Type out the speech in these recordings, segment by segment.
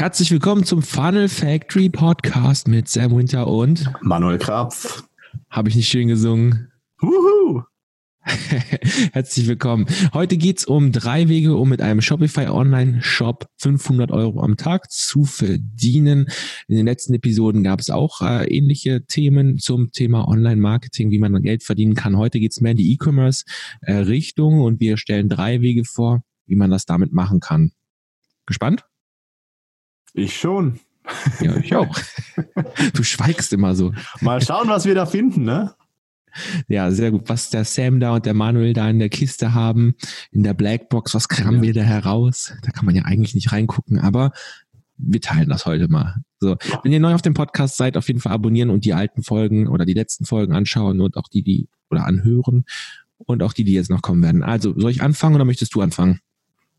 Herzlich willkommen zum Funnel Factory Podcast mit Sam Winter und Manuel Krapf. Habe ich nicht schön gesungen? Wuhu! Herzlich willkommen. Heute geht's um drei Wege, um mit einem Shopify Online Shop 500 Euro am Tag zu verdienen. In den letzten Episoden gab es auch äh, ähnliche Themen zum Thema Online Marketing, wie man Geld verdienen kann. Heute geht's mehr in die E-Commerce äh, Richtung und wir stellen drei Wege vor, wie man das damit machen kann. Gespannt? Ich schon. Ja, ich auch. Du schweigst immer so. Mal schauen, was wir da finden, ne? Ja, sehr gut. Was der Sam da und der Manuel da in der Kiste haben, in der Blackbox, was kramen ja. wir da heraus? Da kann man ja eigentlich nicht reingucken, aber wir teilen das heute mal. So, wenn ihr neu auf dem Podcast seid, auf jeden Fall abonnieren und die alten Folgen oder die letzten Folgen anschauen und auch die, die oder anhören und auch die, die jetzt noch kommen werden. Also, soll ich anfangen oder möchtest du anfangen?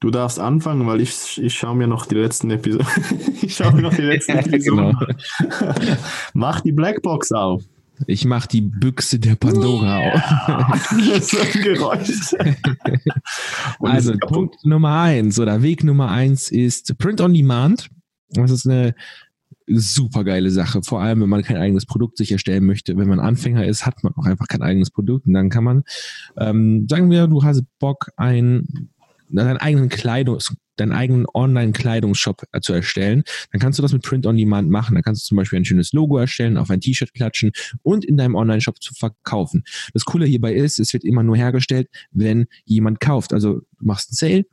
Du darfst anfangen, weil ich, ich schaue mir noch die letzten Episoden. ich schaue mir noch die letzten Episoden. genau. Mach die Blackbox auf. Ich mach die Büchse der Pandora yeah. auf. das ist ein Geräusch. also Punkt Nummer eins oder Weg Nummer eins ist Print on Demand. Das ist eine super geile Sache. Vor allem, wenn man kein eigenes Produkt sich erstellen möchte. Wenn man Anfänger ist, hat man auch einfach kein eigenes Produkt. Und dann kann man, ähm, sagen wir, du hast Bock, ein deinen eigenen Kleidungs, deinen eigenen Online-Kleidungsshop zu erstellen, dann kannst du das mit Print on Demand machen. Dann kannst du zum Beispiel ein schönes Logo erstellen, auf ein T-Shirt klatschen und in deinem Online-Shop zu verkaufen. Das Coole hierbei ist, es wird immer nur hergestellt, wenn jemand kauft. Also du machst einen Sale,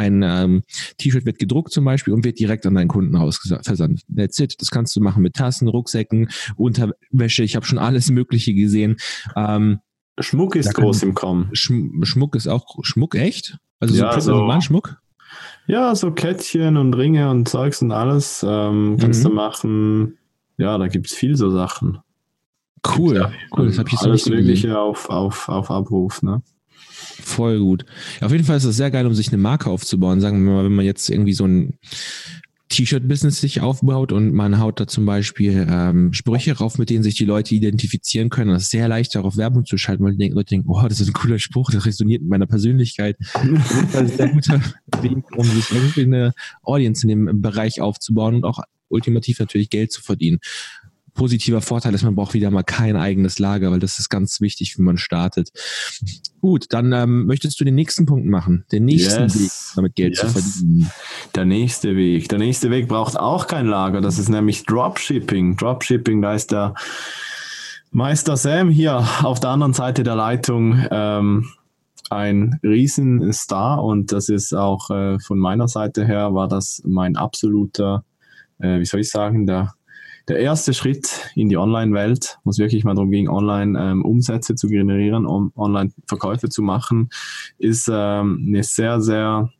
ein ähm, T-Shirt wird gedruckt zum Beispiel und wird direkt an deinen Kunden versandt. That's it. Das kannst du machen mit Tassen, Rucksäcken, Unterwäsche. Ich habe schon alles Mögliche gesehen. Ähm, Schmuck ist groß im Kommen. Schmuck ist auch Schmuck echt? Also ja, so, so Schmuck? Ja, so Kettchen und Ringe und Zeugs und alles ähm, kannst mhm. du machen. Ja, da gibt es viel so Sachen. Cool, ja, cool. Das habe ich so alles nicht Mögliche auf, auf, auf Abruf, ne? Voll gut. Auf jeden Fall ist es sehr geil, um sich eine Marke aufzubauen. Sagen wir mal, wenn man jetzt irgendwie so ein T-Shirt-Business sich aufbaut und man haut da zum Beispiel ähm, Sprüche rauf, mit denen sich die Leute identifizieren können. Das ist sehr leicht, darauf Werbung zu schalten, weil die Leute denken, oh, das ist ein cooler Spruch, das resoniert mit meiner Persönlichkeit. Das ist ein guter Weg, um sich irgendwie eine Audience in dem Bereich aufzubauen und auch ultimativ natürlich Geld zu verdienen positiver Vorteil ist, man braucht wieder mal kein eigenes Lager, weil das ist ganz wichtig, wenn man startet. Gut, dann ähm, möchtest du den nächsten Punkt machen, den nächsten yes. Weg, damit Geld yes. zu verdienen. Der nächste Weg. Der nächste Weg braucht auch kein Lager, das ist nämlich Dropshipping. Dropshipping, da ist der Meister Sam hier auf der anderen Seite der Leitung. Ähm, ein Riesenstar und das ist auch äh, von meiner Seite her war das mein absoluter, äh, wie soll ich sagen, der der erste Schritt in die Online-Welt, wo es wirklich mal darum ging, Online-Umsätze ähm, zu generieren, um Online-Verkäufe zu machen, ist ähm, eine sehr, sehr,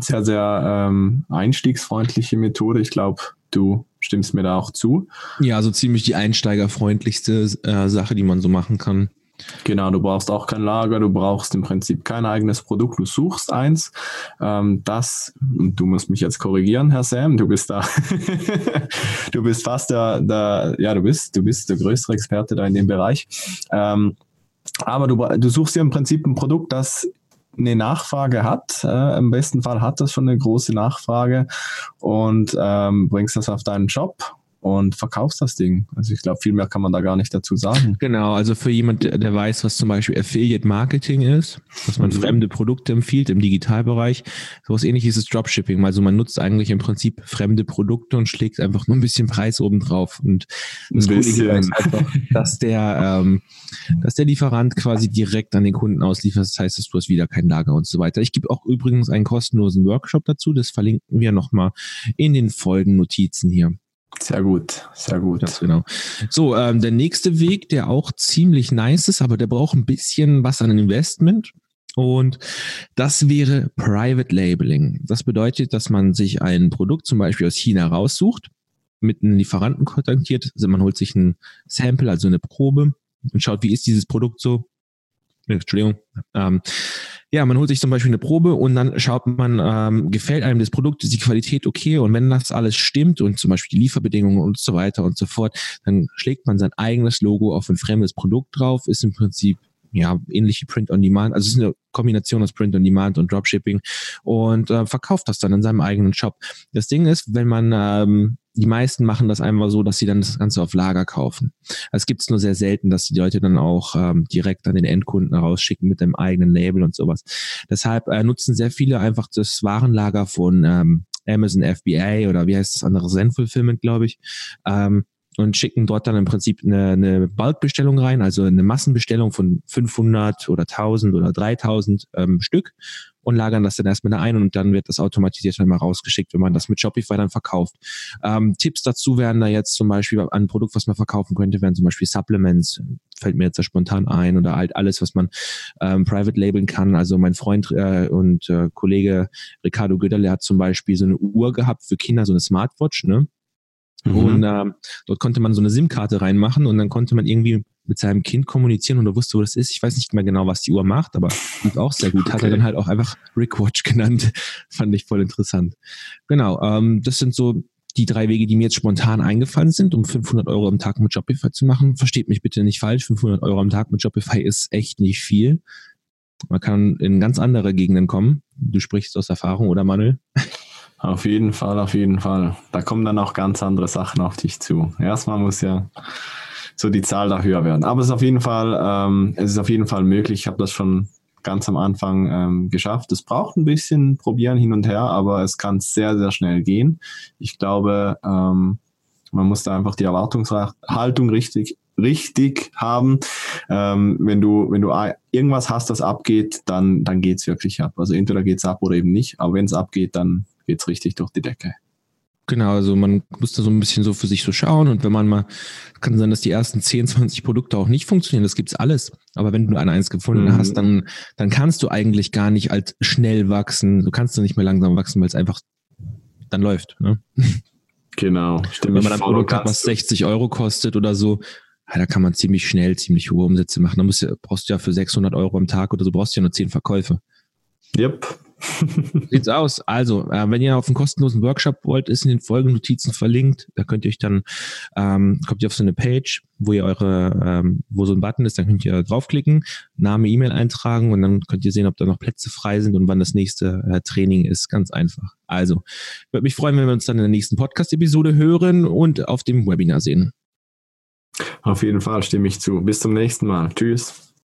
sehr, sehr ähm, einstiegsfreundliche Methode. Ich glaube, du stimmst mir da auch zu. Ja, so ziemlich die einsteigerfreundlichste äh, Sache, die man so machen kann. Genau, du brauchst auch kein Lager, du brauchst im Prinzip kein eigenes Produkt, du suchst eins. Ähm, das, du musst mich jetzt korrigieren, Herr Sam, du bist da, du bist fast der, der, ja, du bist, du bist der größte Experte da in dem Bereich. Ähm, aber du, du suchst ja im Prinzip ein Produkt, das eine Nachfrage hat. Äh, Im besten Fall hat das schon eine große Nachfrage und ähm, bringst das auf deinen Shop und verkaufst das Ding. Also ich glaube, viel mehr kann man da gar nicht dazu sagen. Genau, also für jemand, der weiß, was zum Beispiel Affiliate Marketing ist, dass man mhm. fremde Produkte empfiehlt im Digitalbereich, sowas ähnliches ist Dropshipping. Also man nutzt eigentlich im Prinzip fremde Produkte und schlägt einfach nur ein bisschen Preis oben drauf. Und das Coole ist einfach, dass der, ähm, dass der Lieferant quasi direkt an den Kunden ausliefert. Das heißt, dass du hast wieder kein Lager und so weiter. Ich gebe auch übrigens einen kostenlosen Workshop dazu. Das verlinken wir nochmal in den Folgennotizen hier. Sehr gut, sehr gut. Ganz genau. So, ähm, der nächste Weg, der auch ziemlich nice ist, aber der braucht ein bisschen was an Investment. Und das wäre Private Labeling. Das bedeutet, dass man sich ein Produkt zum Beispiel aus China raussucht, mit einem Lieferanten kontaktiert, also man holt sich ein Sample, also eine Probe und schaut, wie ist dieses Produkt so. Entschuldigung. Ähm, ja, man holt sich zum Beispiel eine Probe und dann schaut man, ähm, gefällt einem das Produkt, ist die Qualität okay und wenn das alles stimmt und zum Beispiel die Lieferbedingungen und so weiter und so fort, dann schlägt man sein eigenes Logo auf ein fremdes Produkt drauf, ist im Prinzip ja, ähnlich wie Print on Demand. Also es ist eine Kombination aus Print on Demand und Dropshipping und äh, verkauft das dann in seinem eigenen Shop. Das Ding ist, wenn man ähm, die meisten machen das einfach so, dass sie dann das Ganze auf Lager kaufen. Es gibt es nur sehr selten, dass die Leute dann auch ähm, direkt an den Endkunden rausschicken mit dem eigenen Label und sowas. Deshalb äh, nutzen sehr viele einfach das Warenlager von ähm, Amazon FBA oder wie heißt das andere, Zen Fulfillment, glaube ich. Ähm, und schicken dort dann im Prinzip eine, eine Bulkbestellung rein, also eine Massenbestellung von 500 oder 1000 oder 3000 ähm, Stück und lagern das dann erstmal da ein und dann wird das automatisiert dann mal rausgeschickt, wenn man das mit Shopify dann verkauft. Ähm, Tipps dazu wären da jetzt zum Beispiel ein Produkt, was man verkaufen könnte, wären zum Beispiel Supplements, fällt mir jetzt da spontan ein oder halt alles, was man ähm, private labeln kann. Also mein Freund äh, und äh, Kollege Ricardo Göderle hat zum Beispiel so eine Uhr gehabt für Kinder, so eine Smartwatch, ne? Mhm. Und äh, dort konnte man so eine SIM-Karte reinmachen und dann konnte man irgendwie mit seinem Kind kommunizieren und er wusste, wo das ist. Ich weiß nicht mehr genau, was die Uhr macht, aber lief auch sehr gut. Okay. Hat er dann halt auch einfach Rick Watch genannt. Fand ich voll interessant. Genau, ähm, das sind so die drei Wege, die mir jetzt spontan eingefallen sind, um 500 Euro am Tag mit Shopify zu machen. Versteht mich bitte nicht falsch. 500 Euro am Tag mit Shopify ist echt nicht viel. Man kann in ganz andere Gegenden kommen. Du sprichst aus Erfahrung, oder Manuel? Auf jeden Fall, auf jeden Fall. Da kommen dann auch ganz andere Sachen auf dich zu. Erstmal muss ja so die Zahl da höher werden. Aber es ist auf jeden Fall, ähm, es ist auf jeden Fall möglich. Ich habe das schon ganz am Anfang ähm, geschafft. Es braucht ein bisschen Probieren hin und her, aber es kann sehr, sehr schnell gehen. Ich glaube, ähm, man muss da einfach die Erwartungshaltung richtig richtig haben. Ähm, wenn du wenn du irgendwas hast, das abgeht, dann dann geht's wirklich ab. Also entweder geht's ab oder eben nicht. Aber wenn es abgeht, dann geht's richtig durch die Decke. Genau, also man muss da so ein bisschen so für sich so schauen und wenn man mal, kann sein, dass die ersten 10, 20 Produkte auch nicht funktionieren, das gibt's alles. Aber wenn du an eins gefunden mhm. hast, dann, dann kannst du eigentlich gar nicht als schnell wachsen. Du kannst du nicht mehr langsam wachsen, weil es einfach dann läuft. Ne? Genau. Wenn man ein Produkt hat, was 60 Euro kostet oder so, ja, da kann man ziemlich schnell ziemlich hohe Umsätze machen. Da musst du, brauchst du ja für 600 Euro am Tag oder so brauchst du ja nur 10 Verkäufe. Yep, Sieht's aus. Also, äh, wenn ihr auf einen kostenlosen Workshop wollt, ist in den Folgennotizen verlinkt. Da könnt ihr euch dann, ähm, kommt ihr auf so eine Page, wo ihr eure, ähm, wo so ein Button ist, dann könnt ihr draufklicken, Name, E-Mail eintragen und dann könnt ihr sehen, ob da noch Plätze frei sind und wann das nächste äh, Training ist. Ganz einfach. Also, würde mich freuen, wenn wir uns dann in der nächsten Podcast-Episode hören und auf dem Webinar sehen. Auf jeden Fall stimme ich zu. Bis zum nächsten Mal. Tschüss.